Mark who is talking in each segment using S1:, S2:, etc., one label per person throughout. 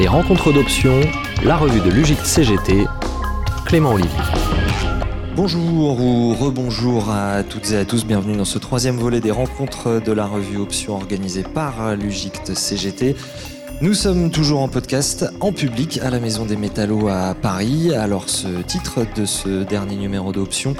S1: Les rencontres d'options, la revue de l'UGIC CGT, Clément Olivier.
S2: Bonjour ou rebonjour à toutes et à tous, bienvenue dans ce troisième volet des rencontres de la revue Options organisée par l'UGICT CGT. Nous sommes toujours en podcast, en public, à la Maison des Métallos à Paris. Alors ce titre de ce dernier numéro d'Options,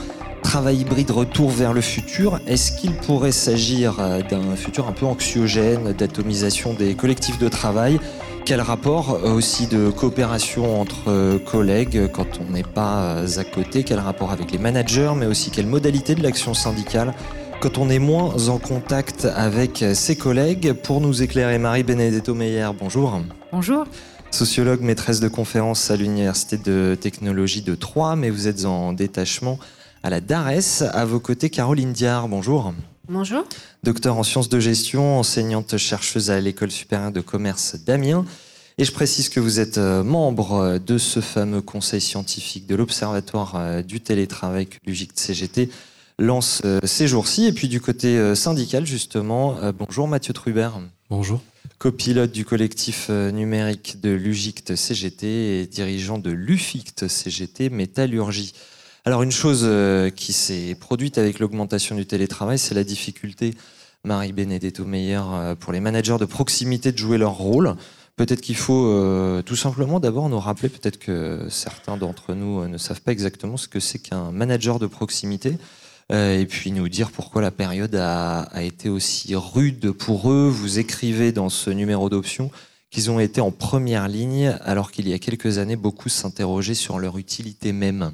S2: Travail hybride, retour vers le futur, est-ce qu'il pourrait s'agir d'un futur un peu anxiogène, d'atomisation des collectifs de travail? Quel rapport aussi de coopération entre collègues quand on n'est pas à côté? Quel rapport avec les managers, mais aussi quelle modalité de l'action syndicale? Quand on est moins en contact avec ses collègues Pour nous éclairer, Marie Benedetto Meyer, bonjour.
S3: Bonjour.
S2: Sociologue, maîtresse de conférences à l'Université de technologie de Troyes, mais vous êtes en détachement à la DARES. À vos côtés, Caroline Diard, bonjour.
S3: Bonjour.
S2: Docteur en sciences de gestion, enseignante chercheuse à l'école supérieure de commerce d'Amiens. Et je précise que vous êtes membre de ce fameux conseil scientifique de l'Observatoire du télétravail que l'UGIC CGT lance ces jours-ci. Et puis du côté syndical, justement, bonjour Mathieu Trubert.
S4: Bonjour.
S2: Copilote du collectif numérique de l'UGICT CGT et dirigeant de l'UFICT CGT Métallurgie. Alors une chose qui s'est produite avec l'augmentation du télétravail, c'est la difficulté, Marie Benedetto Meyer, pour les managers de proximité de jouer leur rôle. Peut-être qu'il faut euh, tout simplement d'abord nous rappeler, peut-être que certains d'entre nous ne savent pas exactement ce que c'est qu'un manager de proximité, euh, et puis nous dire pourquoi la période a, a, été aussi rude pour eux. Vous écrivez dans ce numéro d'option qu'ils ont été en première ligne, alors qu'il y a quelques années, beaucoup s'interrogeaient sur leur utilité même.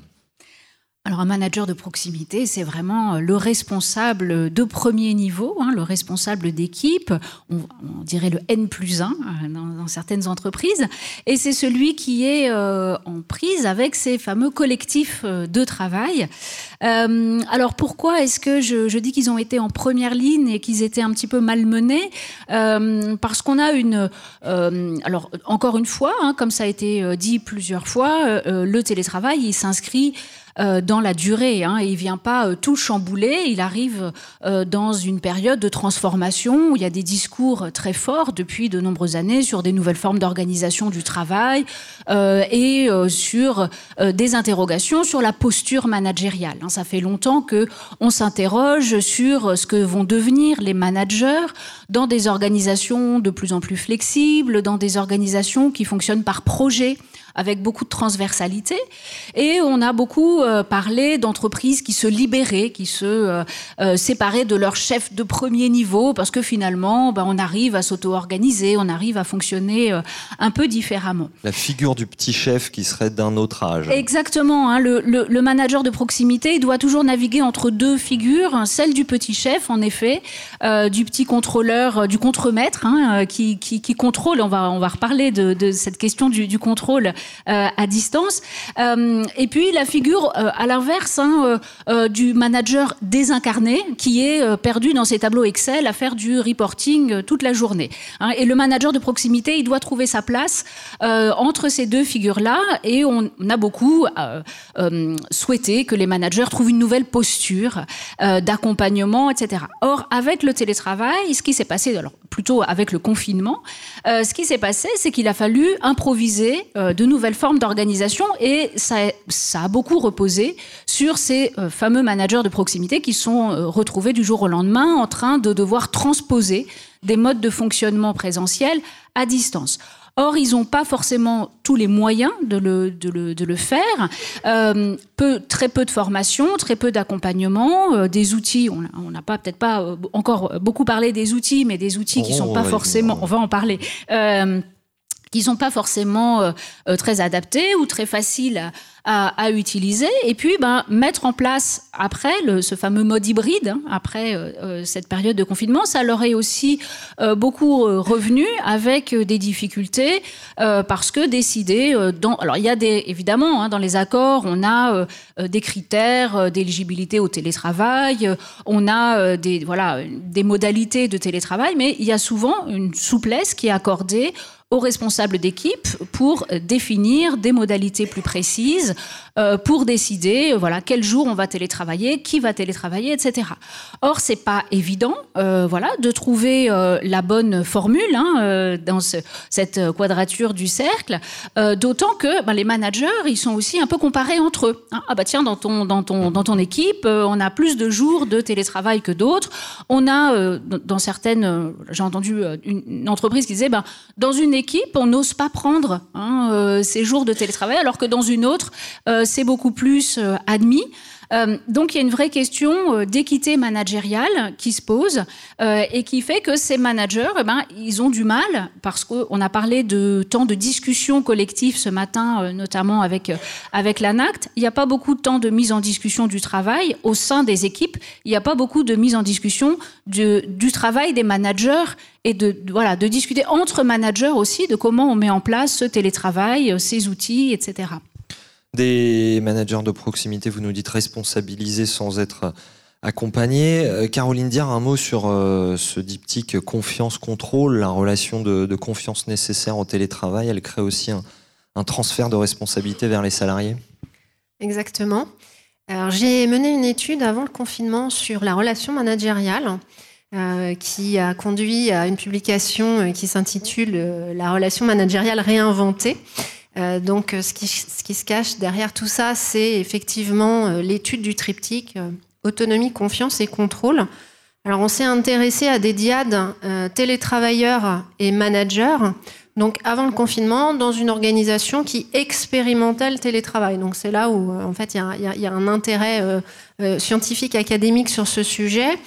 S3: Alors un manager de proximité, c'est vraiment le responsable de premier niveau, hein, le responsable d'équipe, on, dirait le N plus 1 dans, dans certaines entreprises, et c'est celui qui est euh, en prise avec ces fameux collectifs de travail. Euh, alors pourquoi est-ce que je, je dis qu'ils ont été en première ligne et qu'ils étaient un petit peu malmenés? Euh, Parce qu'on a une... Euh, alors encore une fois, hein, comme ça a été dit plusieurs fois, le télétravail, il s'inscrit euh, dans la durée. Hein, et il vient pas euh, tout chambouler. Il arrive euh, dans une période de transformation où il y a des discours très forts depuis de nombreuses années sur des nouvelles formes d'organisation du travail euh, et sur des interrogations sur la posture managériale. Hein, ça fait longtemps que on s'interroge sur ce que vont devenir les managers dans des organisations de plus en plus flexibles, dans des organisations qui fonctionnent par projet avec beaucoup de transversalité. Et on a beaucoup euh, parlé d'entreprises qui se libéraient, qui se euh, euh, séparaient de leur chef de premier niveau, parce que finalement, ben, on arrive à s'auto-organiser, on arrive à fonctionner un peu différemment.
S2: La figure du petit chef qui serait d'un autre âge.
S3: Exactement. Hein, le, le, le, manager de proximité il doit toujours naviguer entre deux figures, celle du petit chef, en effet, euh, du petit contrôleur, du contremaître, hein, qui, qui, qui, contrôle, on va, on va reparler de, de cette question du, du contrôle à distance. Euh, et puis la figure euh, à l'inverse hein, euh, du manager désincarné qui est euh, perdu dans ses tableaux Excel à faire du reporting euh, toute la journée. Hein, et le manager de proximité, il doit trouver sa place euh, entre ces deux figures-là et on, a beaucoup souhaité que les managers trouvent une nouvelle posture d'accompagnement, etc. Or, avec le télétravail, ce qui s'est passé, alors plutôt avec le confinement, ce qui s'est passé, c'est qu'il a fallu improviser de nouvelles formes d'organisation et ça, ça, a beaucoup reposé sur ces euh, fameux managers de proximité qui sont euh, retrouvés du jour au lendemain en train de devoir transposer des modes de fonctionnement présentiel à distance. Or, ils n'ont pas forcément tous les moyens de le, de le, de le faire. Euh, peu, très peu de formation, très peu d'accompagnement, euh, des outils. On n'a pas peut-être pas encore beaucoup parlé des outils, mais des outils oh, qui sont pas ouais, forcément. On va en parler. Euh, qui sont pas forcément euh, euh, très adaptés ou très faciles à, utiliser. Et puis, ben, mettre en place après ce fameux mode hybride, hein, après euh, cette période de confinement, ça leur est aussi beaucoup revenu avec des difficultés parce que décider dans, alors il y a des évidemment hein, dans les accords, on a des critères d'éligibilité au télétravail, on a des voilà des modalités de télétravail, mais il y a souvent une souplesse qui est accordée aux responsables d'équipe pour définir des modalités plus précises, euh, pour décider euh, voilà quel jour on va télétravailler, qui va télétravailler, etc. Or c'est pas évident euh, voilà de trouver la bonne formule hein, dans cette quadrature du cercle, d'autant que ben, les managers ils sont aussi un peu comparés entre eux. Hein. Ah bah tiens dans ton dans ton dans ton équipe on a plus de jours de télétravail que d'autres. On a dans certaines j'ai entendu une, entreprise qui disait ben dans une équipe, on n'ose pas prendre hein, euh, ces jours de télétravail, alors que dans une autre, euh, c'est beaucoup plus euh, admis. Euh, donc il y a une vraie question euh, d'équité managériale qui se pose euh, et qui fait que ces managers, eh ben, ils ont du mal parce qu'on a parlé de temps de discussion collective ce matin, notamment avec avec l'ANACT. Il n'y a pas beaucoup de temps de mise en discussion du travail au sein des équipes. Il n'y a pas beaucoup de mise en discussion du, travail des managers et de, voilà de discuter entre managers aussi de comment on met en place ce télétravail, ces outils, etc.
S2: Des managers de proximité, vous nous dites responsabiliser sans être accompagné. Euh, Caroline Diard, un mot sur euh, ce diptyque confiance-contrôle, la relation de, confiance nécessaire au télétravail. Elle crée aussi un, transfert de responsabilité vers les salariés
S4: Exactement. Alors, j'ai mené une étude avant le confinement sur la relation managériale. Euh, qui a conduit à une publication qui s'intitule La relation managériale réinventée, euh, donc, euh, ce qui, se cache derrière tout ça, c'est effectivement euh, l'étude du triptyque autonomie, confiance et contrôle. Alors, on s'est intéressé à des diades télétravailleurs et managers. Donc, avant le confinement, dans une organisation qui expérimentait le télétravail. Donc, c'est là où, en fait, il y, a, un intérêt scientifique, académique sur ce sujet.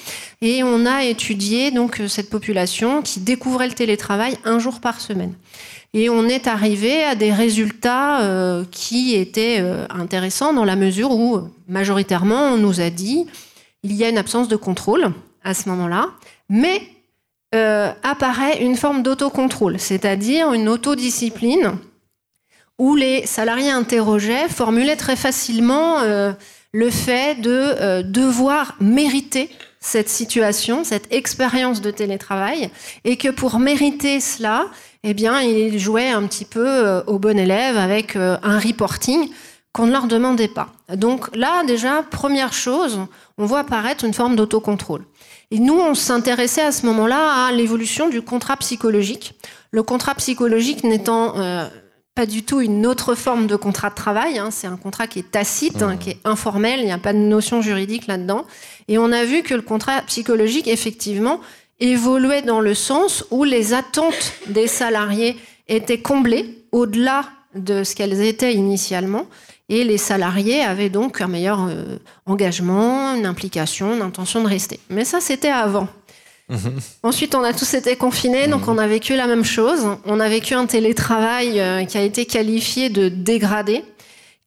S4: Et on a étudié donc cette population qui découvrait le télétravail un jour par semaine. Et on est arrivé à des résultats euh, qui étaient euh, intéressants dans la mesure où, majoritairement, on nous a dit il y a une absence de contrôle à ce moment-là, mais euh, apparaît une forme d'autocontrôle, c'est-à-dire une autodiscipline où les salariés interrogeaient formulaient très facilement le fait de devoir mériter cette situation, cette expérience de télétravail, et que pour mériter cela, eh bien, ils jouaient un petit peu euh, au bon élève avec euh, un reporting qu'on ne leur demandait pas. Donc là, déjà, première chose, on voit apparaître une forme d'autocontrôle. Et nous, on s'intéressait à ce moment-là à l'évolution du contrat psychologique. Le contrat psychologique n'étant euh, pas du tout une autre forme de contrat de travail, hein. c'est un contrat qui est tacite, hein, mmh. qui est informel, il n'y a pas de notion juridique là-dedans. Et on a vu que le contrat psychologique, effectivement, évoluait dans le sens où les attentes des salariés étaient comblées au-delà de ce qu'elles étaient initialement. Et les salariés avaient donc un meilleur euh, engagement, une implication, une intention de rester. Mais ça, c'était avant. Mhm. Ensuite, on a tous été confinés, donc mhm. on a vécu la même chose. On a vécu un télétravail euh, qui a été qualifié de dégradé,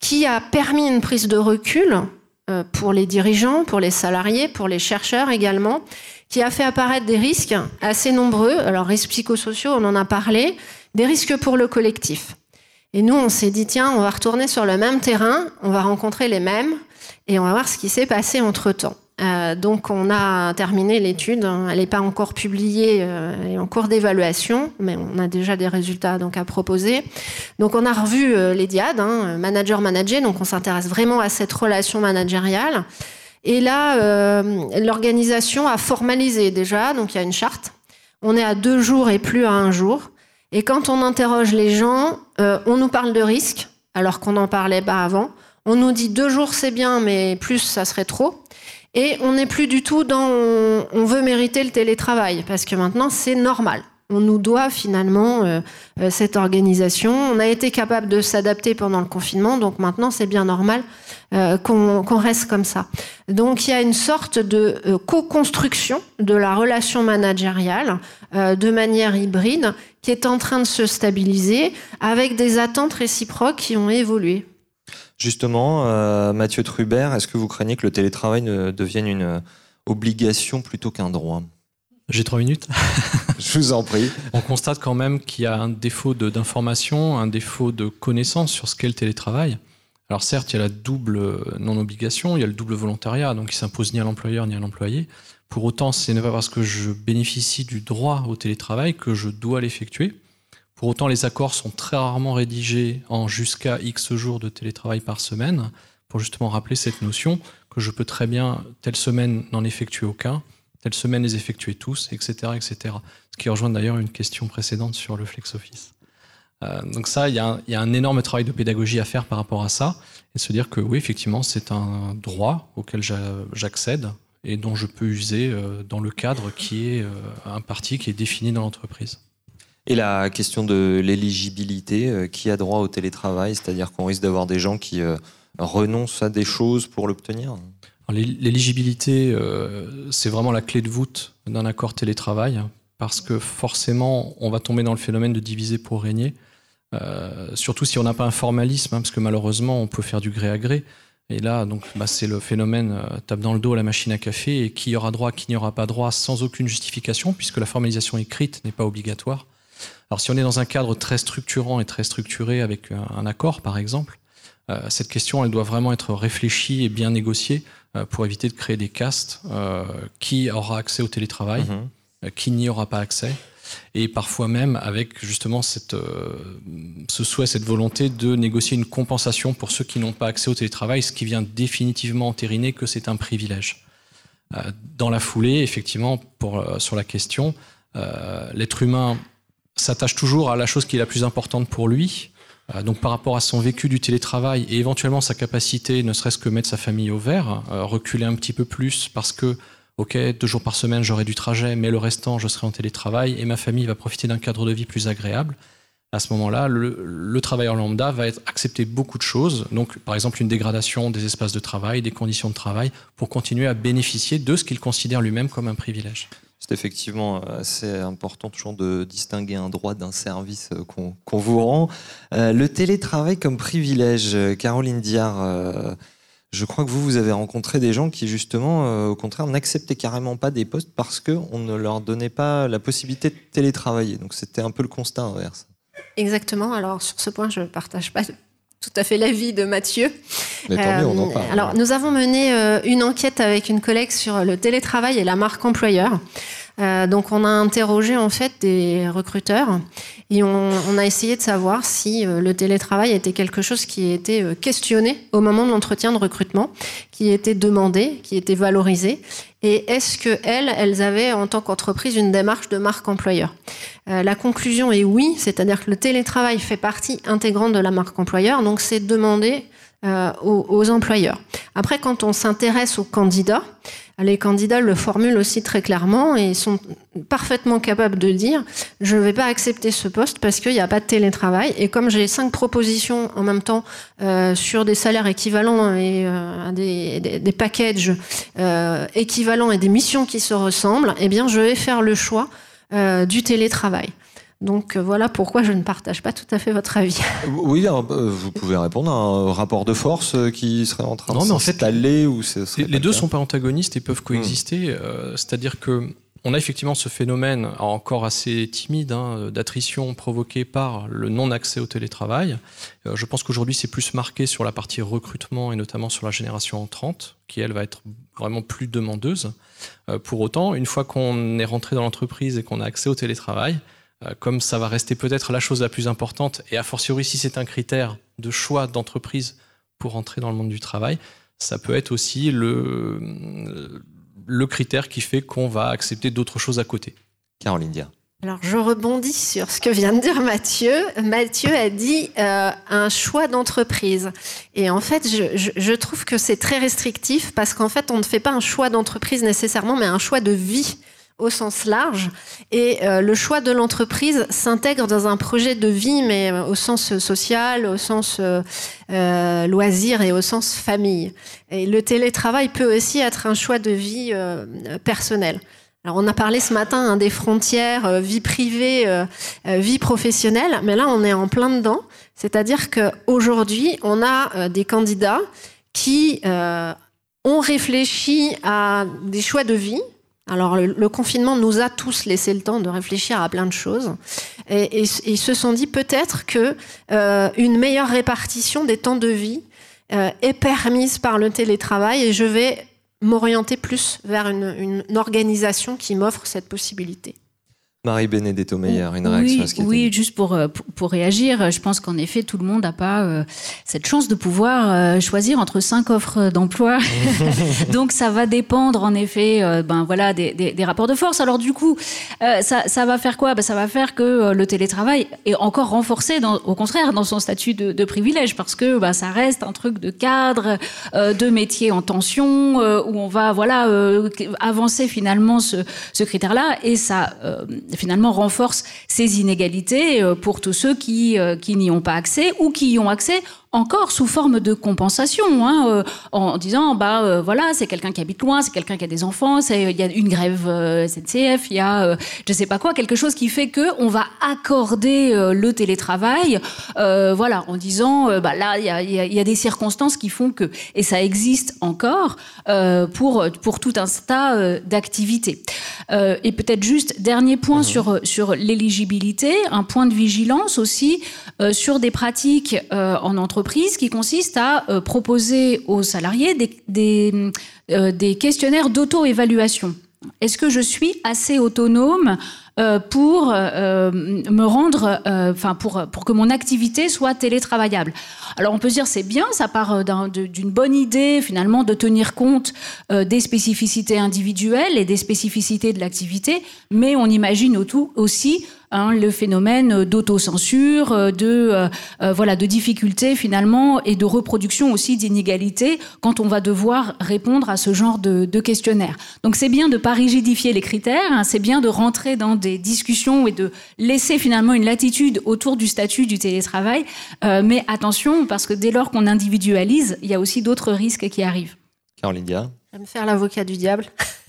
S4: qui a permis une prise de recul euh, pour les dirigeants, pour les salariés, pour les chercheurs également, qui a fait apparaître des risques assez nombreux. Alors, risques psychosociaux, on en a parlé, des risques pour le collectif. Et nous, on s'est dit, tiens, on va retourner sur le même terrain, on va rencontrer les mêmes, et on va voir ce qui s'est passé entre-temps. Euh, donc on a terminé l'étude, elle n'est pas encore publiée, euh, elle est en cours d'évaluation, mais on a déjà des résultats donc à proposer. Donc on a revu euh, les diades, hein, manager-manager, donc on s'intéresse vraiment à cette relation managériale. Et là, l'organisation a formalisé déjà, donc il y a une charte. On est à deux jours et plus à un jour. Et quand on interroge les gens, on nous parle de risque, alors qu'on n'en parlait pas avant. On nous dit deux jours c'est bien, mais plus ça serait trop. Et on n'est plus du tout dans on veut mériter le télétravail, parce que maintenant c'est normal on nous doit finalement euh, euh, cette organisation. On a été capable de s'adapter pendant le confinement, donc maintenant c'est bien normal euh, qu'on reste comme ça. Donc il y a une sorte de co-construction de la relation managériale de manière hybride qui est en train de se stabiliser avec des attentes réciproques qui ont évolué.
S2: Justement, Mathieu Trubert, est-ce que vous craignez que le télétravail ne devienne une obligation plutôt qu'un droit?
S5: J'ai trois minutes.
S2: Je vous en prie.
S5: On constate quand même qu'il y a un défaut d'information, un défaut de connaissance sur ce qu'est le télétravail. Alors certes, il y a la double non-obligation, il y a le double volontariat, donc il s'impose ni à l'employeur ni à l'employé. Pour autant, ce n'est pas parce que je bénéficie du droit au télétravail que je dois l'effectuer. Pour autant, les accords sont très rarement rédigés en jusqu'à X jours de télétravail par semaine, pour justement rappeler cette notion que je peux très bien, telle semaine, n'en effectuer aucun, telle semaine les effectuer tous, etc. etc. Ce qui rejoint d'ailleurs une question précédente sur le flex office. Euh, donc ça, il y, a un énorme travail de pédagogie à faire par rapport à ça, et se dire que oui, effectivement, c'est un droit auquel j'accède et dont je peux user euh, dans le cadre qui est euh, un parti qui est défini dans l'entreprise.
S2: Et la question de l'éligibilité, qui a droit au télétravail, c'est-à-dire qu'on risque d'avoir des gens qui renoncent à des choses pour l'obtenir
S5: L'éligibilité, c'est vraiment la clé de voûte d'un accord télétravail, parce que forcément, on va tomber dans le phénomène de diviser pour régner. Euh, surtout si on n'a pas un formalisme, hein, parce que malheureusement, on peut faire du gré à gré. Et là, donc, bah, c'est le phénomène euh, tape dans le dos à la machine à café et qui aura droit, qui n'y aura pas droit, sans aucune justification, puisque la formalisation écrite n'est pas obligatoire. Alors, si on est dans un cadre très structurant et très structuré avec un, accord, par exemple, euh, cette question, elle doit vraiment être réfléchie et bien négociée pour éviter de créer des castes. qui aura accès au télétravail, mm-hmm. qui n'y aura pas accès et parfois même avec justement cette, euh, ce souhait, cette volonté de négocier une compensation pour ceux qui n'ont pas accès au télétravail, ce qui vient définitivement entériner que c'est un privilège. Euh, dans la foulée, effectivement, pour, euh, sur la question, l'être humain s'attache toujours à la chose qui est la plus importante pour lui. Donc par rapport à son vécu du télétravail et éventuellement sa capacité, ne serait-ce que mettre sa famille au vert, reculer un petit peu plus parce que ok, deux jours par semaine j'aurai du trajet, mais le restant je serai en télétravail et ma famille va profiter d'un cadre de vie plus agréable. À ce moment-là, le, travailleur lambda va être accepter beaucoup de choses, donc par exemple une dégradation des espaces de travail, des conditions de travail, pour continuer à bénéficier de ce qu'il considère lui-même comme un privilège.
S2: C'est effectivement assez important toujours de distinguer un droit d'un service euh, qu'on vous rend. Euh, le télétravail comme privilège, euh, Caroline Diard. Je crois que vous, vous avez rencontré des gens qui, justement, euh, au contraire, n'acceptaient carrément pas des postes parce qu'on ne leur donnait pas la possibilité de télétravailler. Donc c'était un peu le constat inverse.
S4: Exactement. Alors sur ce point, je ne partage pas tout à fait l'avis de Mathieu.
S2: Mais tant mieux, on en parle.
S4: Alors nous avons mené euh, une enquête avec une collègue sur le télétravail et la marque employeur. Euh, donc on a interrogé en fait des recruteurs et on, a essayé de savoir si euh, le télétravail était quelque chose qui était euh, questionné au moment de l'entretien de recrutement, qui était demandé, qui était valorisé. Et est-ce que elles, avaient en tant qu'entreprise une démarche de marque employeur? La conclusion est oui, c'est-à-dire que le télétravail fait partie intégrante de la marque employeur, donc c'est demandé aux, aux, employeurs. Après, quand on s'intéresse aux candidats, les candidats le formulent aussi très clairement et sont parfaitement capables de dire je ne vais pas accepter ce poste parce qu'il n'y a pas de télétravail. Et comme j'ai cinq propositions en même temps euh, sur des salaires équivalents et euh, des, des, packages euh, équivalents et des missions qui se ressemblent, eh bien je vais faire le choix du télétravail. Donc euh, voilà pourquoi je ne partage pas tout à fait votre avis.
S2: Oui, euh, vous pouvez répondre à un rapport de force euh, qui serait en train non, de mais en fait, aller ou
S5: Les deux sont pas antagonistes et peuvent coexister. Hmm. C'est-à-dire que on a effectivement ce phénomène encore assez timide hein, d'attrition provoqué par le non-accès au télétravail. je pense qu'aujourd'hui, c'est plus marqué sur la partie recrutement et notamment sur la génération en 30, qui elle va être vraiment plus demandeuse. pour autant, une fois qu'on est rentré dans l'entreprise et qu'on a accès au télétravail, euh, comme ça va rester peut-être la chose la plus importante, et a fortiori si c'est un critère de choix d'entreprise pour entrer dans le monde du travail, ça peut être aussi le, le critère qui fait qu'on va accepter d'autres choses à côté.
S2: Caroline Dia.
S4: Alors je rebondis sur ce que vient de dire Mathieu. Mathieu a dit euh, un choix d'entreprise. Et en fait, je, je trouve que c'est très restrictif parce qu'en fait, on ne fait pas un choix d'entreprise nécessairement, mais un choix de vie au sens large. Et euh, le choix de l'entreprise s'intègre dans un projet de vie, mais euh, au sens social, au sens euh, loisir et au sens famille. Et le télétravail peut aussi être un choix de vie personnelle. Alors on a parlé ce matin hein, des frontières vie privée, vie professionnelle, mais là on est en plein dedans. C'est-à-dire qu'aujourd'hui on a des candidats qui ont réfléchi à des choix de vie alors le, confinement nous a tous laissé le temps de réfléchir à plein de choses et, ils se sont dit peut-être que euh, une meilleure répartition des temps de vie euh, est permise par le télétravail et je vais m'orienter plus vers une, organisation qui m'offre cette possibilité.
S2: Marie-Benedetto Meyer, une réaction
S3: oui,
S2: à ce qui
S3: Oui, juste pour, euh, pour, pour, réagir, je pense qu'en effet, tout le monde n'a pas euh, cette chance de pouvoir euh, choisir entre cinq offres d'emploi. Donc, ça va dépendre, en effet, euh, ben, voilà, des, des, des, rapports de force. Alors, du coup, euh, ça, ça va faire quoi? Ben, Ça va faire que le télétravail est encore renforcé, dans, au contraire, dans son statut de, de privilège, parce que ben, ça reste un truc de cadre, de métier en tension, où on va voilà, avancer finalement ce, ce critère-là, et ça finalement renforce ces inégalités pour tous ceux qui, qui n'y ont pas accès ou qui y ont accès encore sous forme de compensation, hein, euh, en disant bah euh, voilà c'est quelqu'un qui habite loin, c'est quelqu'un qui a des enfants, il y a une grève euh, SNCF, il y a euh, je sais pas quoi quelque chose qui fait que on va accorder le télétravail, voilà en disant bah là il y a, y, a, y a, des circonstances qui font que et ça existe encore pour pour tout un tas d'activités. et peut-être juste dernier point mmh. sur sur l'éligibilité, un point de vigilance aussi sur des pratiques en entreprise qui consiste à euh, proposer aux salariés des, euh, des questionnaires d'auto-évaluation. Est-ce que je suis assez autonome pour euh, me rendre, euh, enfin pour pour que mon activité soit télétravaillable. Alors on peut se dire c'est bien, ça part d'une bonne idée finalement de tenir compte euh, des spécificités individuelles et des spécificités de l'activité, mais on imagine aussi Hein, le phénomène d'autocensure, de euh, voilà, de difficultés finalement et de reproduction aussi d'inégalités quand on va devoir répondre à ce genre de, de questionnaire. Donc c'est bien de pas rigidifier les critères, hein, c'est bien de rentrer dans des discussions et de laisser finalement une latitude autour du statut du télétravail. Euh, mais attention parce que dès lors qu'on individualise, il y a aussi d'autres risques qui arrivent.
S2: Caroline Dia.
S4: Je vais me faire l'avocat du diable.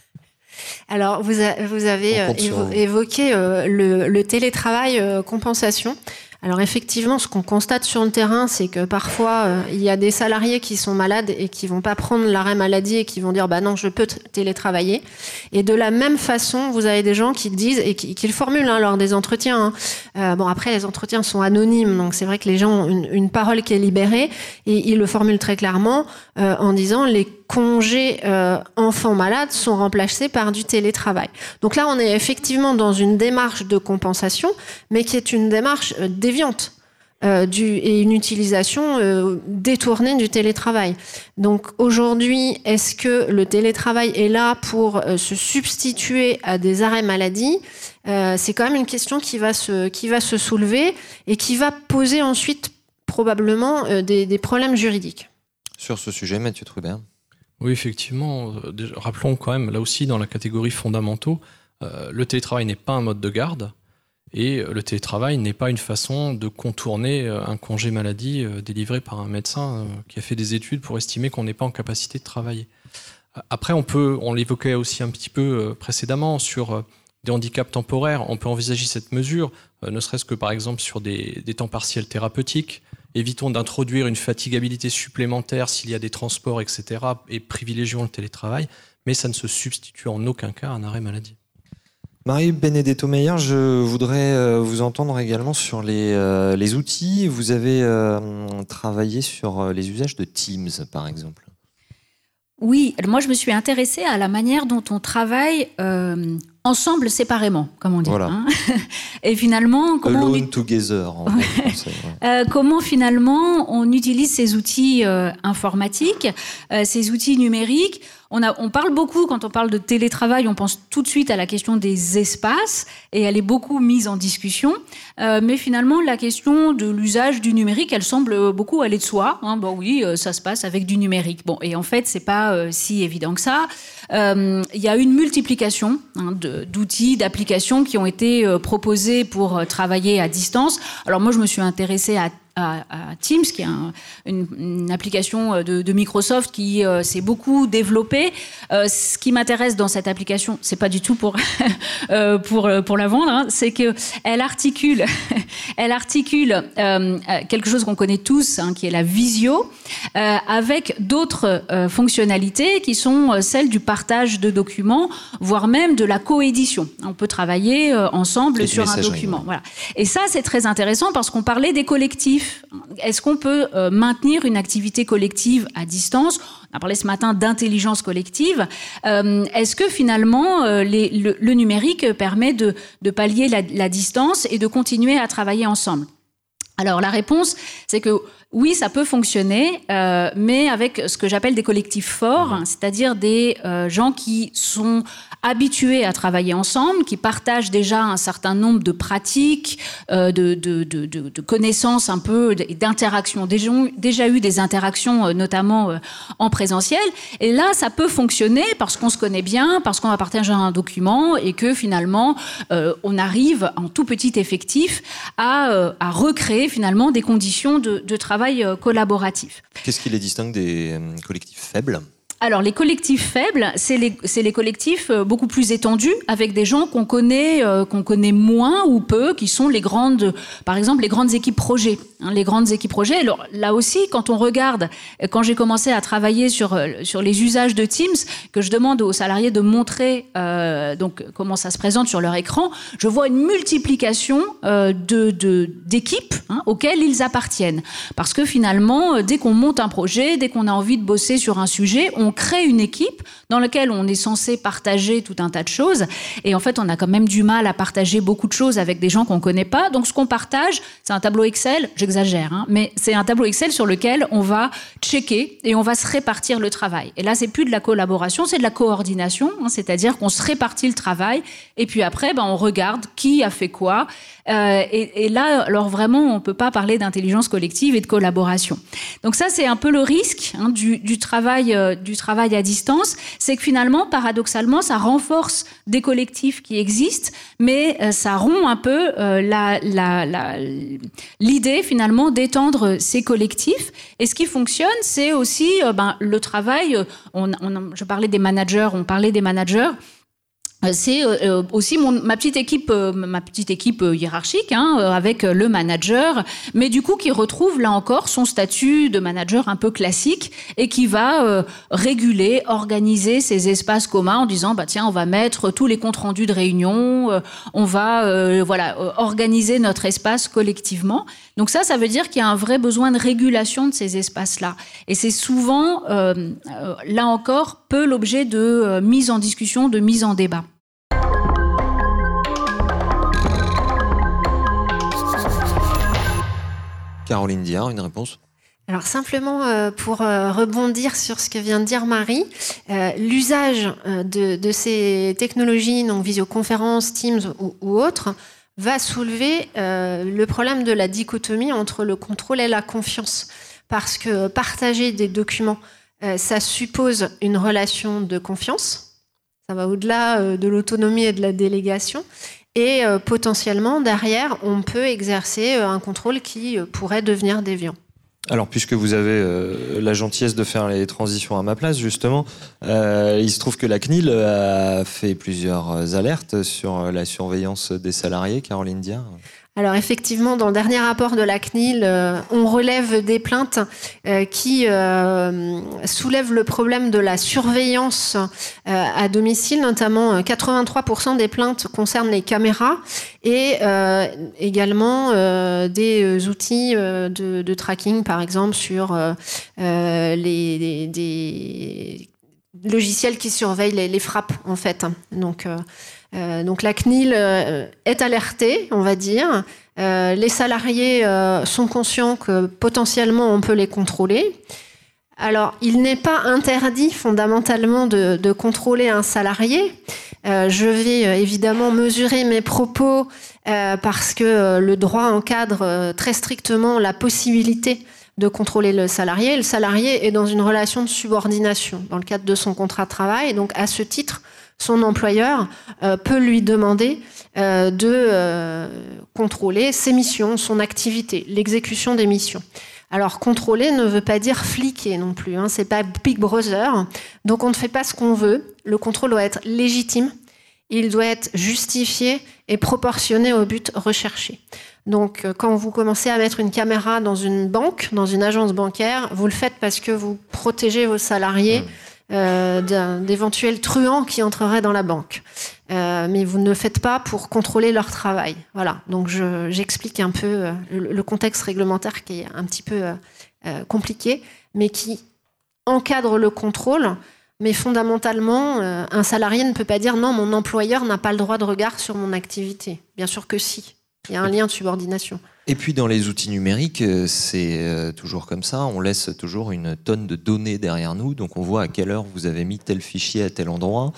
S4: Alors, vous, a, vous avez euh, évo évoqué euh, le, le, télétravail euh, compensation. Alors effectivement, ce qu'on constate sur le terrain, c'est que parfois euh, il y a des salariés qui sont malades et qui vont pas prendre l'arrêt maladie et qui vont dire bah non, je peux télétravailler. Et de la même façon, vous avez des gens qui disent et qui, le formulent hein, lors des entretiens. Hein. Euh, bon après, les entretiens sont anonymes, donc c'est vrai que les gens ont une, parole qui est libérée et ils le formulent très clairement euh, en disant les congés enfants malades sont remplacés par du télétravail. Donc là, on est effectivement dans une démarche de compensation, mais qui est une démarche euh, déviante. Euh, du, et une utilisation euh, détournée du télétravail. Donc aujourd'hui, est-ce que le télétravail est là pour euh, se substituer à des arrêts maladie? Euh, C'est quand même une question qui va, se, qui va se soulever et qui va poser ensuite probablement euh, des, des problèmes juridiques.
S2: Sur ce sujet, Mathieu Trubert
S5: oui, effectivement. Rappelons quand même, là aussi, dans la catégorie fondamentaux, euh, le télétravail n'est pas un mode de garde et le télétravail n'est pas une façon de contourner un congé maladie euh, délivré par un médecin euh, qui a fait des études pour estimer qu'on n'est pas en capacité de travailler. Après, on peut, on l'évoquait aussi un petit peu euh, précédemment sur des handicaps temporaires, on peut envisager cette mesure, ne serait-ce que par exemple sur des, des temps partiels thérapeutiques, évitons d'introduire une fatigabilité supplémentaire s'il y a des transports, etc., et privilégions le télétravail, mais ça ne se substitue en aucun cas à un arrêt maladie.
S2: Marie Benedetto Meyer, je voudrais euh, vous entendre également sur les, euh, les outils. Vous avez euh, travaillé sur les usages de Teams, par exemple.
S3: Oui, moi je me suis intéressée à la manière dont on travaille euh, ensemble séparément, comme on dit.
S2: Voilà.
S3: Hein Et finalement, comment
S2: Alone on... together. En
S3: français, ouais. euh, comment finalement on utilise ces outils euh, informatiques, ces outils numériques. On, a, on parle beaucoup quand on parle de télétravail, on pense tout de suite à la question des espaces et elle est beaucoup mise en discussion. Euh, mais finalement, la question de l'usage du numérique, elle semble beaucoup aller de soi. Hein, bon oui, ça se passe avec du numérique. Bon, et en fait, c'est pas euh, si évident que ça. Il y a une multiplication hein, d'outils, d'applications qui ont été euh, proposés pour euh, travailler à distance. Alors moi, je me suis intéressée à à, à, Teams, qui est un, une, une, application de, de Microsoft qui euh, s'est beaucoup développée. Euh, ce qui m'intéresse dans cette application, c'est pas du tout pour euh, pour pour la vendre, hein, c'est que elle articule, elle articule euh, quelque chose qu'on connaît tous, hein, qui est la visio, euh, avec d'autres euh, fonctionnalités qui sont celles du partage de documents, voire même de la coédition. On peut travailler ensemble sur un document. Voilà. Et ça, c'est très intéressant parce qu'on parlait des collectifs Est-ce qu'on peut maintenir une activité collective à distance? On a parlé ce matin d'intelligence collective. Est-ce que finalement le, numérique permet de, pallier la distance et de continuer à travailler ensemble? Alors la réponse, c'est que oui, ça peut fonctionner, euh, mais avec ce que j'appelle des collectifs forts, mhm. c'est-à-dire des euh, gens qui sont habitués à travailler ensemble, qui partagent déjà un certain nombre de pratiques, euh, de, de, de, de, connaissances un peu, d'interactions, déjà, déjà eu des interactions notamment en présentiel. Et là, ça peut fonctionner parce qu'on se connaît bien, parce qu'on va partager un document et que finalement, on arrive en tout petit effectif à, à recréer finalement des conditions de, travail collaboratif.
S2: Qu'est-ce qui les distingue des collectifs faibles?
S3: Alors, les collectifs faibles, c'est les, collectifs euh, beaucoup plus étendus, avec des gens qu'on connaît, euh, connaît moins ou peu, qui sont les grandes, par exemple, les grandes équipes projets. Hein, les grandes équipes projets. Alors, là aussi, quand on regarde, euh, quand j'ai commencé à travailler sur, sur les usages de Teams, que je demande aux salariés de montrer donc comment ça se présente sur leur écran, je vois une multiplication euh, de d'équipes hein, auxquelles ils appartiennent. Parce que finalement, dès qu'on monte un projet, dès qu'on a envie de bosser sur un sujet, crée une équipe dans laquelle on est censé partager tout un tas de choses. Et en fait, on a quand même du mal à partager beaucoup de choses avec des gens qu'on connaît pas. Donc, ce qu'on partage, c'est un tableau Excel. J'exagère, hein, mais c'est un tableau Excel sur lequel on va checker et on va se répartir le travail. Et là, c'est plus de la collaboration, c'est de la coordination. Hein, c'est-à-dire qu'on se répartit le travail et puis après, ben, on regarde qui a fait quoi. Euh, et, là, alors vraiment, on peut pas parler d'intelligence collective et de collaboration. Donc ça, c'est un peu le risque hein, du, travail, euh, du travail à distance, c'est que finalement, paradoxalement, ça renforce des collectifs qui existent, mais euh, ça rompt un peu euh, l'idée finalement d'étendre ces collectifs. Et ce qui fonctionne, c'est aussi ben, le travail. On, je parlais des managers, on parlait des managers. Euh, c'est euh, euh, aussi mon, ma petite équipe, ma petite équipe hiérarchique, hein, avec le manager, mais du coup qui retrouve là encore son statut de manager un peu classique et qui va réguler, organiser ces espaces communs en disant bah tiens on va mettre tous les comptes rendus de réunion, on va voilà organiser notre espace collectivement. Donc ça, ça veut dire qu'il y a un vrai besoin de régulation de ces espaces-là, et c'est souvent là encore peu l'objet de mise en discussion, de mise en débat.
S2: Caroline Diard, une réponse
S4: alors simplement euh, pour euh, rebondir sur ce que vient de dire Marie, euh, l'usage de, ces technologies, donc visioconférence, Teams ou, ou autres, va soulever le problème de la dichotomie entre le contrôle et la confiance. Parce que partager des documents, ça suppose une relation de confiance. Ça va au-delà de l'autonomie et de la délégation. Et euh, potentiellement, derrière, on peut exercer euh, un contrôle qui euh, pourrait devenir déviant.
S2: Alors, puisque vous avez la gentillesse de faire les transitions à ma place, justement, il se trouve que la CNIL a fait plusieurs alertes sur la surveillance des salariés. Caroline Diard
S4: alors effectivement, dans le dernier rapport de la CNIL, euh, on relève des plaintes euh, qui euh, soulèvent le problème de la surveillance à domicile, notamment 83% des plaintes concernent les caméras et également des outils de, tracking, par exemple sur les, des logiciels qui surveillent les, les, frappes, en fait. Donc donc la CNIL euh, est alertée, on va dire. Euh, les salariés sont conscients que potentiellement on peut les contrôler. Alors, il n'est pas interdit fondamentalement de, contrôler un salarié. je vais évidemment mesurer mes propos parce que le droit encadre très strictement la possibilité de contrôler le salarié. Le salarié est dans une relation de subordination dans le cadre de son contrat de travail. Donc, à ce titre, son employeur euh, peut lui demander euh, de euh, contrôler ses missions, son activité, l'exécution des missions. Alors contrôler ne veut pas dire fliquer non plus, hein, c'est pas Big Brother, donc on ne fait pas ce qu'on veut. Le contrôle doit être légitime, il doit être justifié et proportionné au but recherché. Donc quand vous commencez à mettre une caméra dans une banque, dans une agence bancaire, vous le faites parce que vous protégez vos salariés. Mmh. D'éventuels truands qui entreraient dans la banque. mais vous ne le faites pas pour contrôler leur travail. Voilà, donc j'explique un peu le, contexte réglementaire qui est un petit peu compliqué, mais qui encadre le contrôle. Mais fondamentalement, un salarié ne peut pas dire non, mon employeur n'a pas le droit de regard sur mon activité. Bien sûr que si. Il y a un lien de subordination.
S2: Et puis dans les outils numériques, euh, c'est euh, toujours comme ça, on laisse toujours une tonne de données derrière nous, donc on voit à quelle heure vous avez mis tel fichier à tel endroit.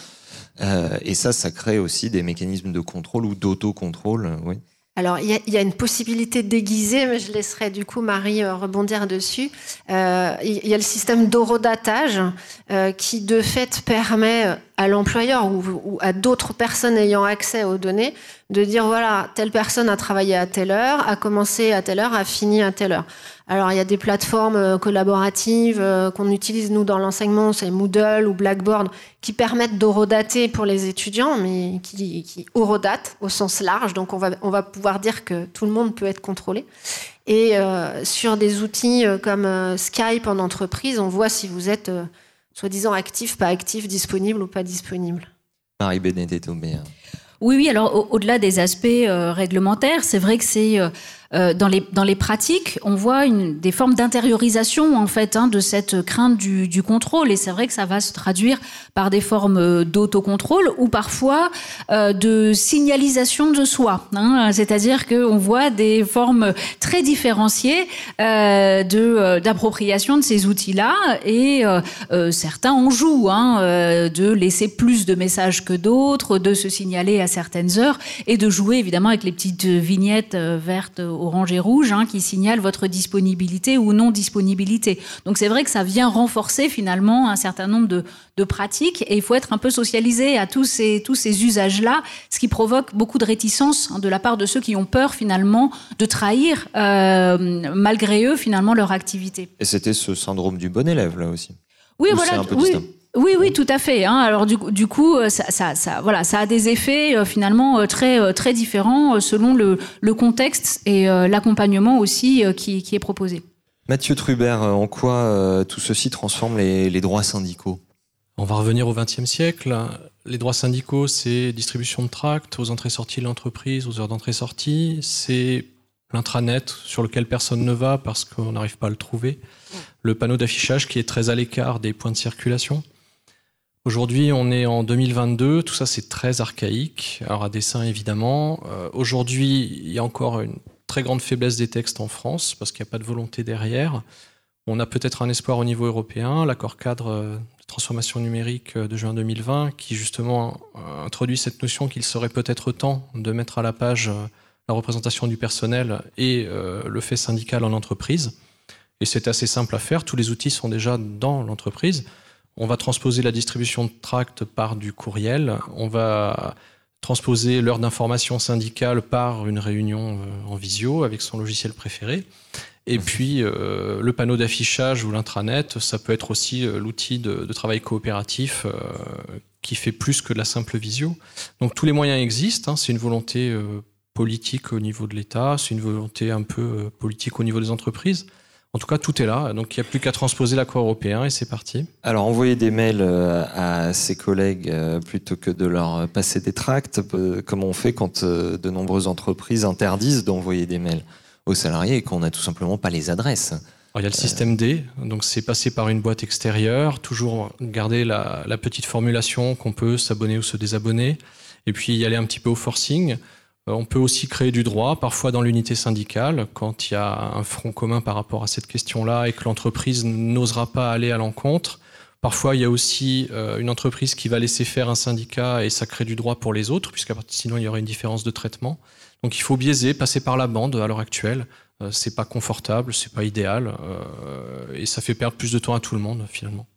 S2: Euh, et ça, ça crée aussi des mécanismes de contrôle ou d'autocontrôle. Oui.
S4: Alors, il y, a une possibilité déguisée, mais je laisserai du coup Marie rebondir dessus. il y a le système d'horodatage qui, de fait, permet à l'employeur ou, à d'autres personnes ayant accès aux données de dire voilà, telle personne a travaillé à telle heure, a commencé à telle heure, a fini à telle heure. Alors il y a des plateformes euh, collaboratives euh, qu'on utilise nous dans l'enseignement, c'est Moodle ou Blackboard, qui permettent d'horodater pour les étudiants, mais qui, qui horodatent au sens large. Donc on va, pouvoir dire que tout le monde peut être contrôlé. Et euh, sur des outils comme Skype en entreprise, on voit si vous êtes soi-disant actif, pas actif, disponible ou pas disponible.
S2: Marie Benedetto, mais...
S3: Oui, oui, alors au-delà des aspects euh, réglementaires, c'est vrai que c'est euh, euh, dans, les, pratiques, on voit des formes d'intériorisation en fait hein, de cette crainte du, contrôle. Et c'est vrai que ça va se traduire par des formes euh, d'autocontrôle ou parfois euh, de signalisation de soi. Hein, C'est-à-dire qu'on voit des formes très différenciées d'appropriation de ces outils-là et certains en jouent, hein, de laisser plus de messages que d'autres, de se signaler à certaines heures et de jouer évidemment avec les petites vignettes vertes orange et rouge hein, qui signalent votre disponibilité ou non disponibilité. Donc c'est vrai que ça vient renforcer finalement un certain nombre de, de pratiques et il faut être un peu socialisé à tous ces, tous ces usages-là, ce qui provoque beaucoup de réticence hein, de la part de ceux qui ont peur finalement de trahir euh, malgré eux finalement leur activité.
S2: Et c'était ce syndrome du bon élève là aussi.
S3: Oui, voilà. oui. Oui, oui, tout à fait. Hein. Alors du, du, coup, euh, ça, ça, ça, voilà, ça a des effets euh, finalement euh, très, très différents selon le, le contexte et l'accompagnement aussi qui, qui, est proposé.
S2: Mathieu Trubert, en quoi tout ceci transforme les, les droits syndicaux?
S5: On va revenir au XXe siècle. Les droits syndicaux, c'est distribution de tracts aux entrées-sorties de l'entreprise, aux heures d'entrée-sortie. C'est l'intranet sur lequel personne ne va parce qu'on n'arrive pas à le trouver. Le panneau d'affichage qui est très à l'écart des points de circulation. Aujourd'hui, on est en 2022, tout ça c'est très archaïque, alors à dessin évidemment. Euh, aujourd'hui, il y a encore une très grande faiblesse des textes en France parce qu'il n'y a pas de volonté derrière. On a peut-être un espoir au niveau européen, l'accord cadre euh, de transformation numérique euh, de juin 2020 qui justement introduit cette notion qu'il serait peut-être temps de mettre à la page la représentation du personnel et le fait syndical en entreprise. Et c'est assez simple à faire, tous les outils sont déjà dans l'entreprise. On va transposer la distribution de tracts par du courriel. On va transposer l'heure d'information syndicale par une réunion euh, en visio avec son logiciel préféré. Et mhm. puis euh, le panneau d'affichage ou l'intranet, ça peut être aussi euh, l'outil de, travail coopératif qui fait plus que de la simple visio. Donc tous les moyens existent, hein. c'est une volonté politique au niveau de l'État, c'est une volonté un peu politique au niveau des entreprises. En tout cas, tout est là, donc il n'y a plus qu'à transposer l'accord européen et c'est parti.
S2: Alors, envoyer des mails euh, à ses collègues euh, plutôt que de leur passer des tracts, euh, comment on fait quand de nombreuses entreprises interdisent d'envoyer des mails aux salariés et qu'on n'a tout simplement pas les adresses?
S5: Il y a le système D, donc c'est passé par une boîte extérieure, toujours garder la, la petite formulation qu'on peut s'abonner ou se désabonner, et puis y aller un petit peu au forcing. Euh, on peut aussi créer du droit, parfois dans l'unité syndicale, quand il y a un front commun par rapport à cette question-là et que l'entreprise n'osera pas aller à l'encontre. Parfois, il y a aussi euh, une entreprise qui va laisser faire un syndicat et ça crée du droit pour les autres, puisque sinon il y aurait une différence de traitement. Donc il faut biaiser, passer par la bande à l'heure actuelle. Euh, c'est pas confortable, c'est pas idéal, et ça fait perdre plus de temps à tout le monde finalement.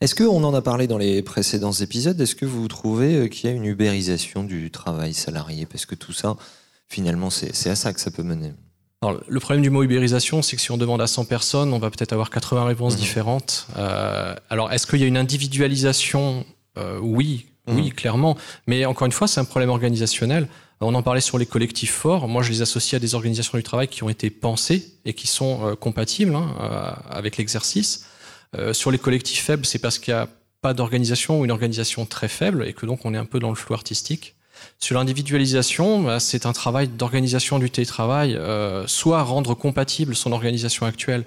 S2: Est-ce qu'on en a parlé dans les précédents épisodes? Est-ce que vous trouvez euh, qu'il y a une ubérisation du travail salarié? Parce que tout ça, finalement, c'est à ça que ça peut mener.
S5: Alors, le problème du mot ubérisation, c'est que si on demande à 100 personnes, on va peut-être avoir 80 réponses mmh. différentes. Euh, alors, est-ce qu'il y a une individualisation? Euh, Oui, mmh. oui, clairement. Mais encore une fois, c'est un problème organisationnel. On en parlait sur les collectifs forts. Moi, je les associe à des organisations du travail qui ont été pensées et qui sont compatibles hein, avec l'exercice. Euh, sur les collectifs faibles, c'est parce qu'il y a pas d'organisation ou une organisation très faible et que donc on est un peu dans le flou artistique. Sur l'individualisation, bah, c'est un travail d'organisation du télétravail, euh, soit rendre compatible son organisation actuelle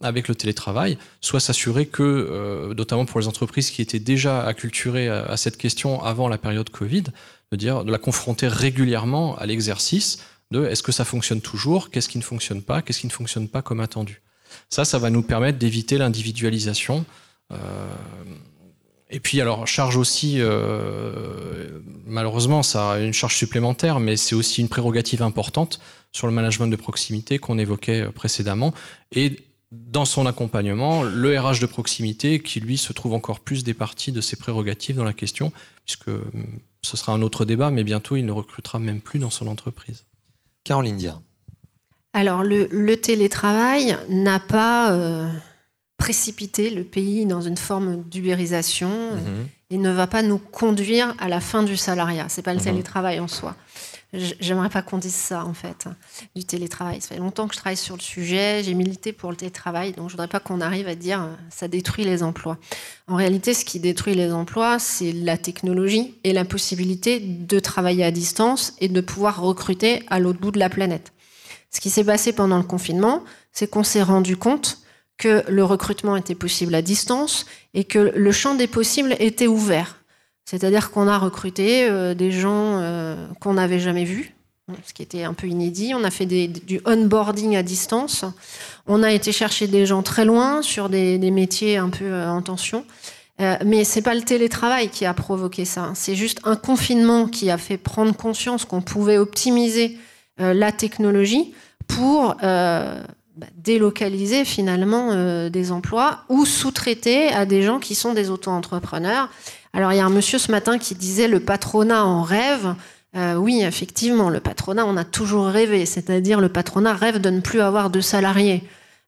S5: avec le télétravail, soit s'assurer que, euh, notamment pour les entreprises qui étaient déjà acculturées à, à, cette question avant la période Covid, de dire de la confronter régulièrement à l'exercice de est-ce que ça fonctionne toujours, qu'est-ce qui ne fonctionne pas, qu'est-ce qui ne fonctionne pas comme attendu. Ça, ça va nous permettre d'éviter l'individualisation. Euh, et puis alors charge aussi, euh, malheureusement, ça a une charge supplémentaire, mais c'est aussi une prérogative importante sur le management de proximité qu'on évoquait précédemment. Et dans son accompagnement, le RH de proximité qui lui se trouve encore plus départi de ses prérogatives dans la question, puisque hum, ce sera un autre débat, mais bientôt il ne recrutera même plus dans son entreprise.
S2: Caroline Dia.
S4: Alors le, le télétravail n'a pas euh, précipité le pays dans une forme d'ubérisation
S2: Mhm.
S4: et ne va pas nous conduire à la fin du salariat. C'est pas le
S2: Mhm.
S4: télétravail en soi. J'aimerais pas qu'on dise ça en fait du télétravail. Ça fait longtemps que je travaille sur le sujet, j'ai milité pour le télétravail, donc je voudrais pas qu'on arrive à dire euh, ça détruit les emplois. En réalité, ce qui détruit les emplois, c'est la technologie et la possibilité de travailler à distance et de pouvoir recruter à l'autre bout de la planète. Ce qui s'est passé pendant le confinement, c'est qu'on s'est rendu compte que le recrutement était possible à distance et que le champ des possibles était ouvert. C'est-à-dire qu'on a recruté euh, des gens euh, qu'on n'avait jamais vus, ce qui était un peu inédit. On a fait du onboarding à distance. On a été chercher des gens très loin sur des, métiers un peu euh, en tension. Mais c'est pas le télétravail qui a provoqué ça. C'est juste un confinement qui a fait prendre conscience qu'on pouvait optimiser la technologie pour euh, bah, délocaliser finalement euh, des emplois ou sous-traiter à des gens qui sont des auto-entrepreneurs. Alors il y a un monsieur ce matin qui disait le patronat en rêve. Euh, oui, effectivement, le patronat, on a toujours rêvé, c'est-à-dire le patronat rêve de ne plus avoir de salariés.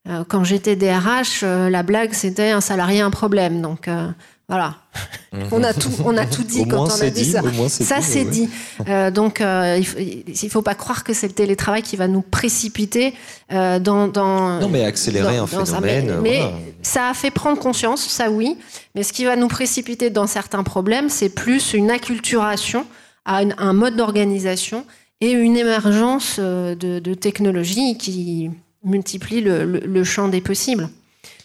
S4: Euh, quand j'étais DRH, euh, la blague c'était un salarié, un problème. Donc euh, voilà, on a tout, on a tout dit quand on a dit,
S2: dit,
S4: ça.
S2: c'est
S4: Ça
S2: dit,
S4: c'est
S2: ouais.
S4: dit. Euh, donc euh, il, faut, il faut pas croire que c'est le télétravail qui va nous précipiter dans, dans
S2: Non, mais accélérer
S4: dans-
S2: un
S4: dans ça. Mais-
S2: phénomène.
S4: mais ça a fait prendre conscience, ça oui. Mais ce qui va nous précipiter dans certains problèmes, c'est plus une acculturation à une- un mode d'organisation et une émergence de, de technologies qui multiplie le, champ des possibles.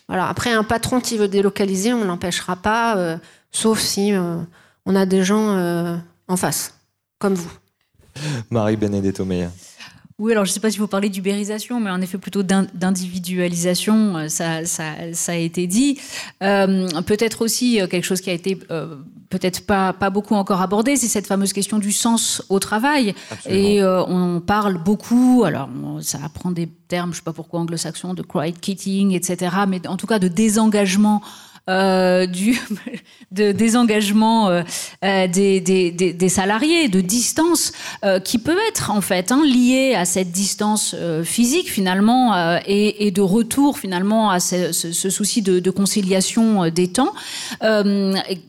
S4: Voilà. Après, un patron qui veut délocaliser, on ne l'empêchera pas, euh, sauf si euh, on a des gens euh, en face, comme vous.
S2: Marie Benedetto Meyer.
S3: Oui, alors je ne sais pas si vous parlez d'ubérisation, mais en effet plutôt d'in- d'individualisation, euh, ça, ça, ça a été dit. Euh, peut-être aussi euh, quelque chose qui a été euh, peut-être pas, pas beaucoup encore abordé, c'est cette fameuse question du sens au travail. Et euh, on parle beaucoup, alors ça prend des termes, je ne sais pas pourquoi anglo-saxons, de quiet quitting, etc., mais en tout cas de désengagement. Euh, du de désengagement euh, euh, des, salariés, de distance, qui peut être en fait hein, lié à cette distance physique finalement et, de retour finalement à ce, souci de, conciliation des temps,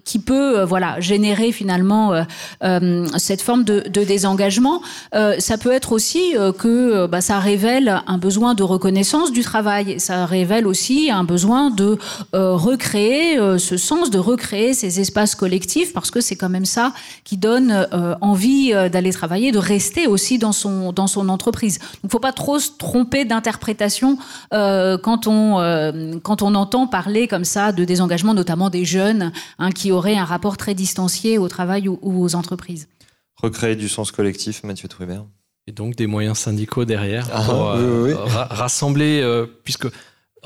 S3: qui peut voilà générer finalement cette forme de, désengagement. Ça peut être aussi que bah, ça révèle un besoin de reconnaissance du travail. Ça révèle aussi un besoin de euh, recréer euh, ce sens, de recréer ces espaces collectifs, parce que c'est quand même ça qui donne euh, envie euh, d'aller travailler, de rester aussi dans son dans son entreprise. Donc, faut pas trop se tromper d'interprétation euh, quand on euh, quand on entend parler comme ça de désengagement, notamment des jeunes hein, qui auraient un rapport très distancié au travail ou, ou aux entreprises.
S2: Recréer du sens collectif, Mathieu Trubert.
S5: Et donc des moyens syndicaux derrière
S2: Ah,
S5: pour euh,
S2: oui, oui, oui.
S5: ra- rassembler, euh, puisque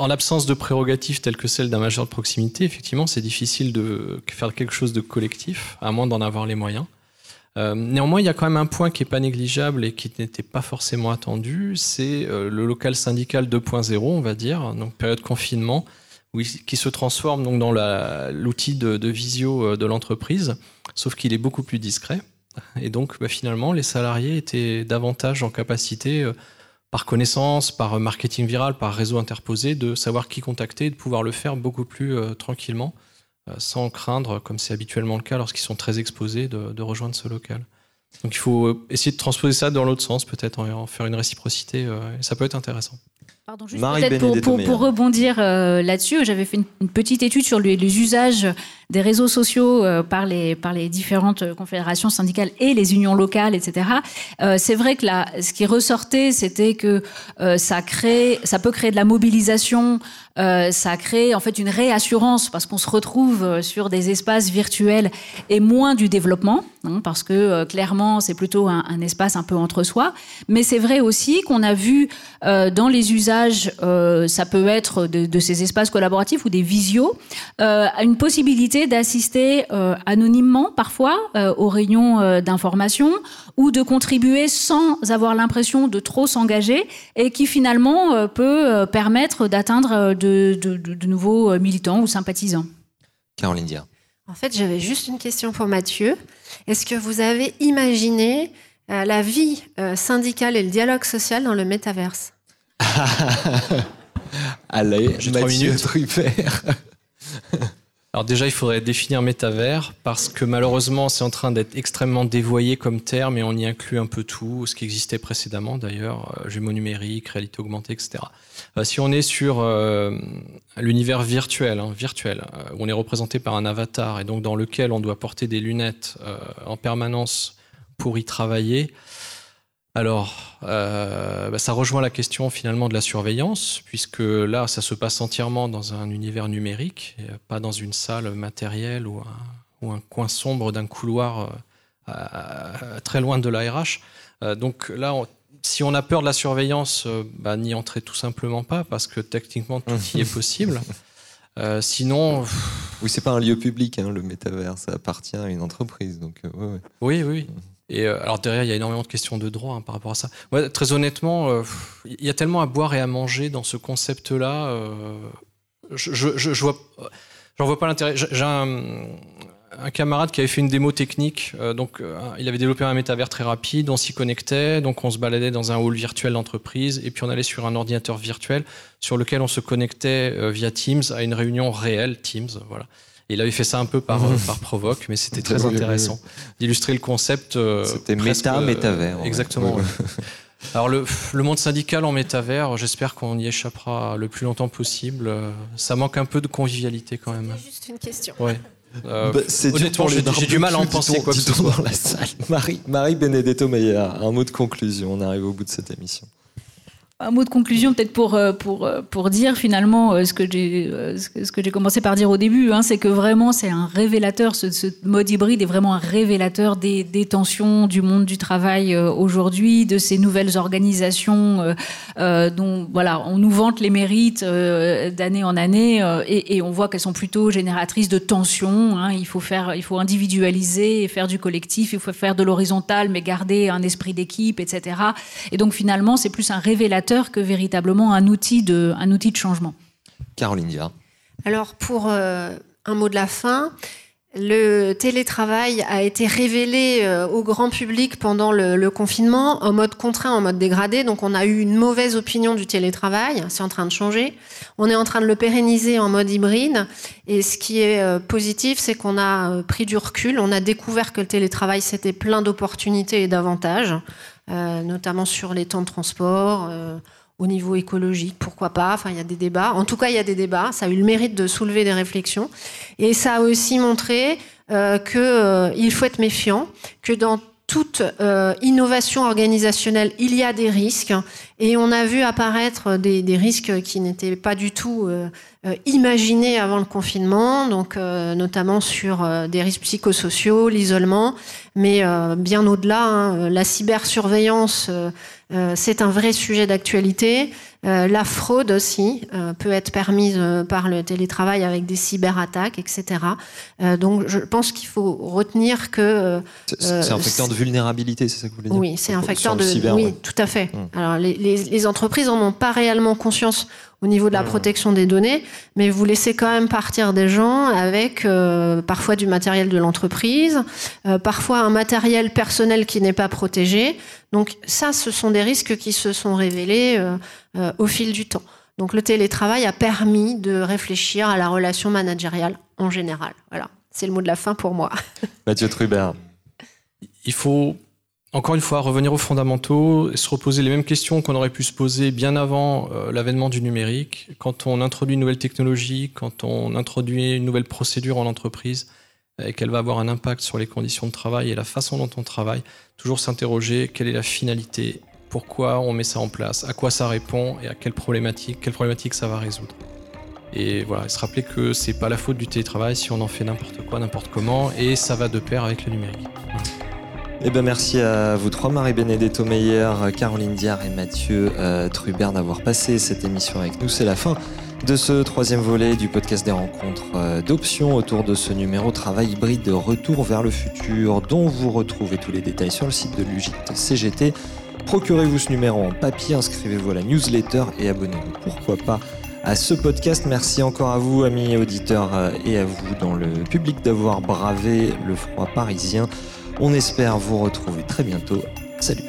S5: en l'absence de prérogatives telles que celle d'un majeur de proximité, effectivement, c'est difficile de faire quelque chose de collectif, à moins d'en avoir les moyens. Euh, néanmoins, il y a quand même un point qui n'est pas négligeable et qui n'était pas forcément attendu, c'est euh, le local syndical 2.0, on va dire, donc période confinement, qui se transforme donc dans l'outil de, visio euh, de l'entreprise, sauf qu'il est beaucoup plus discret. Et donc, bah, finalement, les salariés étaient davantage en capacité, par connaissance, par euh, marketing viral, par réseau interposé, de savoir qui contacter et de pouvoir le faire beaucoup plus euh, tranquillement, euh, sans craindre, comme c'est habituellement le cas lorsqu'ils sont très exposés, de, de rejoindre ce local. Donc, il faut essayer de transposer ça dans l'autre sens, peut-être, en, en faire une réciprocité, euh, et ça peut être intéressant.
S3: Pardon, juste pour, pour, rebondir euh, là-dessus, j'avais fait une, une petite étude sur les, les usages des réseaux sociaux par, les, par les différentes confédérations syndicales et les unions locales, etc., c'est vrai que là, ce qui ressortait, c'était que ça, crée, ça peut créer de la mobilisation euh, ça crée en fait une réassurance parce qu'on se retrouve euh, sur des espaces virtuels et moins du développement, hein, parce que euh, clairement c'est plutôt un, espace un peu entre soi. Mais c'est vrai aussi qu'on a vu dans les usages, ça peut être de, ces espaces collaboratifs ou des visios, une possibilité d'assister anonymement parfois aux réunions d'information ou de contribuer sans avoir l'impression de trop s'engager et qui finalement peut permettre d'atteindre de, nouveaux euh, militants ou sympathisants.
S2: Caroline Dia.
S4: En fait, j'avais juste une question pour Mathieu. Est-ce que vous avez imaginé euh, la vie euh, syndicale et le dialogue social dans le métaverse?
S2: Allez, Mathieu Truppert.
S5: Alors déjà, il faudrait définir métavers parce que malheureusement, c'est en train d'être extrêmement dévoyé comme terme et on y inclut un peu tout, ce qui existait précédemment d'ailleurs, euh, jumeaux numériques, réalité augmentée, etc. Euh, si on est sur euh, l'univers virtuel, hein, virtuel, où on est représenté par un avatar et donc dans lequel on doit porter des lunettes en permanence pour y travailler, alors, euh, bah, ça rejoint la question finalement de la surveillance, puisque là, ça se passe entièrement dans un univers numérique, pas dans une salle matérielle ou un, coin sombre d'un couloir euh, très loin de l'ARH. Euh, donc là, si on a peur de la surveillance, bah, n'y entrez tout simplement pas, parce que techniquement, tout y est possible. sinon.
S2: Oui, c'est pas un lieu public, hein, le métavers, ça appartient à une entreprise. Donc,
S5: Oui, oui. Et euh, alors derrière, il y a énormément de questions de droit hein, par rapport à ça. très honnêtement, euh, il y a tellement à boire et à manger dans ce concept-là. Euh, je, je, je, vois, j'en vois pas l'intérêt. J'ai un, camarade qui avait fait une démo technique. donc, il avait développé un métavers très rapide. On s'y connectait. Donc, on se baladait dans un hall virtuel d'entreprise. Et puis, on allait sur un ordinateur virtuel sur lequel on se connectait via Teams à une réunion réelle Teams. Voilà il avait fait ça un peu par, mmh. par provoque, mais c'était très intéressant d'illustrer le concept.
S2: Euh, c'était méta, euh, métavers.
S5: Exactement. Alors le, le, monde syndical en métavers, j'espère qu'on y échappera le plus longtemps possible. Ça manque un peu de convivialité quand même.
S4: C'est juste une question.
S5: Ouais. Euh, bah, honnêtement, j'ai du mal à en penser quoi que ce
S2: soit. Dans la salle. Marie, Marie Benedetto Meyer, un mot de conclusion. On arrive au bout de cette émission.
S3: Un mot de conclusion peut-être pour, euh, pour, euh, pour dire finalement euh, ce que j'ai ce que j'ai commencé par dire au début, hein, c'est que vraiment c'est un révélateur, ce, ce, mode hybride est vraiment un révélateur des, des tensions du monde du travail aujourd'hui, de ces nouvelles organisations euh, dont voilà on nous vante les mérites d'année en année et, et, on voit qu'elles sont plutôt génératrices de tensions. Hein, il faut faire, il faut individualiser et faire du collectif, il faut faire de l'horizontal mais garder un esprit d'équipe, etc. Et donc finalement c'est plus un révélateur que véritablement un outil de, un outil de changement.
S2: Caroline Dia.
S4: Alors, pour euh, un mot de la fin, le télétravail a été révélé euh, au grand public pendant le, confinement en mode contraint, en mode dégradé. Donc on a eu une mauvaise opinion du télétravail. C'est en train de changer. On est en train de le pérenniser en mode hybride. Et ce qui est euh, positif, c'est qu'on a pris du recul. On a découvert que le télétravail, c'était plein d'opportunités et d'avantages. Euh, notamment sur les temps de transport, euh, au niveau écologique, pourquoi pas. Enfin, il y a des débats. En tout cas, il y a des débats. Ça a eu le mérite de soulever des réflexions. Et ça a aussi montré euh, qu'il faut être méfiant, que dans toute innovation organisationnelle, il y a des risques. Et on a vu apparaître des, des risques qui n'étaient pas du tout imaginés avant le confinement, donc notamment sur des risques psychosociaux, l'isolement, mais euh, bien au-delà, hein, la cybersurveillance, euh, euh, c'est un vrai sujet d'actualité. la fraude aussi peut être permise par le télétravail avec des cyberattaques, etc. donc je pense qu'il faut retenir que...
S2: c'est un facteur de vulnérabilité, c'est ça que vous voulez dire
S4: Oui, c'est un facteur de... oui, tout à fait. Hum. Alors les, les entreprises n'en ont pas réellement conscience au niveau de la protection des données, mais vous laissez quand même partir des gens avec euh, parfois du matériel de l'entreprise, euh, parfois un matériel personnel qui n'est pas protégé. Donc ça, ce sont des risques qui se sont révélés euh, au fil du temps. Donc le télétravail a permis de réfléchir à la relation managériale en général. Voilà, c'est le mot de la fin pour moi.
S2: Mathieu Trubert.
S5: Il faut encore une fois, revenir aux fondamentaux, se reposer les mêmes questions qu'on aurait pu se poser bien avant euh, l'avènement du numérique. Quand on introduit une nouvelle technologie, quand on introduit une nouvelle procédure en entreprise, et qu'elle va avoir un impact sur les conditions de travail et la façon dont on travaille, toujours s'interroger quelle est la finalité, pourquoi on met ça en place, à quoi ça répond et à quelle problématique, quelle problématique ça va résoudre. Et voilà, se rappeler que c'est pas la faute du télétravail si on en fait n'importe quoi, n'importe comment, et ça va de pair avec le numérique.
S2: Eh ben merci à vous trois, Marie-Bénédetto Meyer, Caroline Diard et Mathieu euh, Trubert d'avoir passé cette émission avec nous. C'est la fin de ce troisième volet du podcast des rencontres euh, d'options autour de ce numéro Travail hybride de retour vers le futur dont vous retrouvez tous les détails sur le site de l'UGIT CGT. Procurez-vous ce numéro en papier, inscrivez-vous à la newsletter et abonnez-vous pourquoi pas à ce podcast. Merci encore à vous, amis auditeurs, euh, et à vous dans le public d'avoir bravé le froid parisien. On espère vous retrouver très bientôt. Salut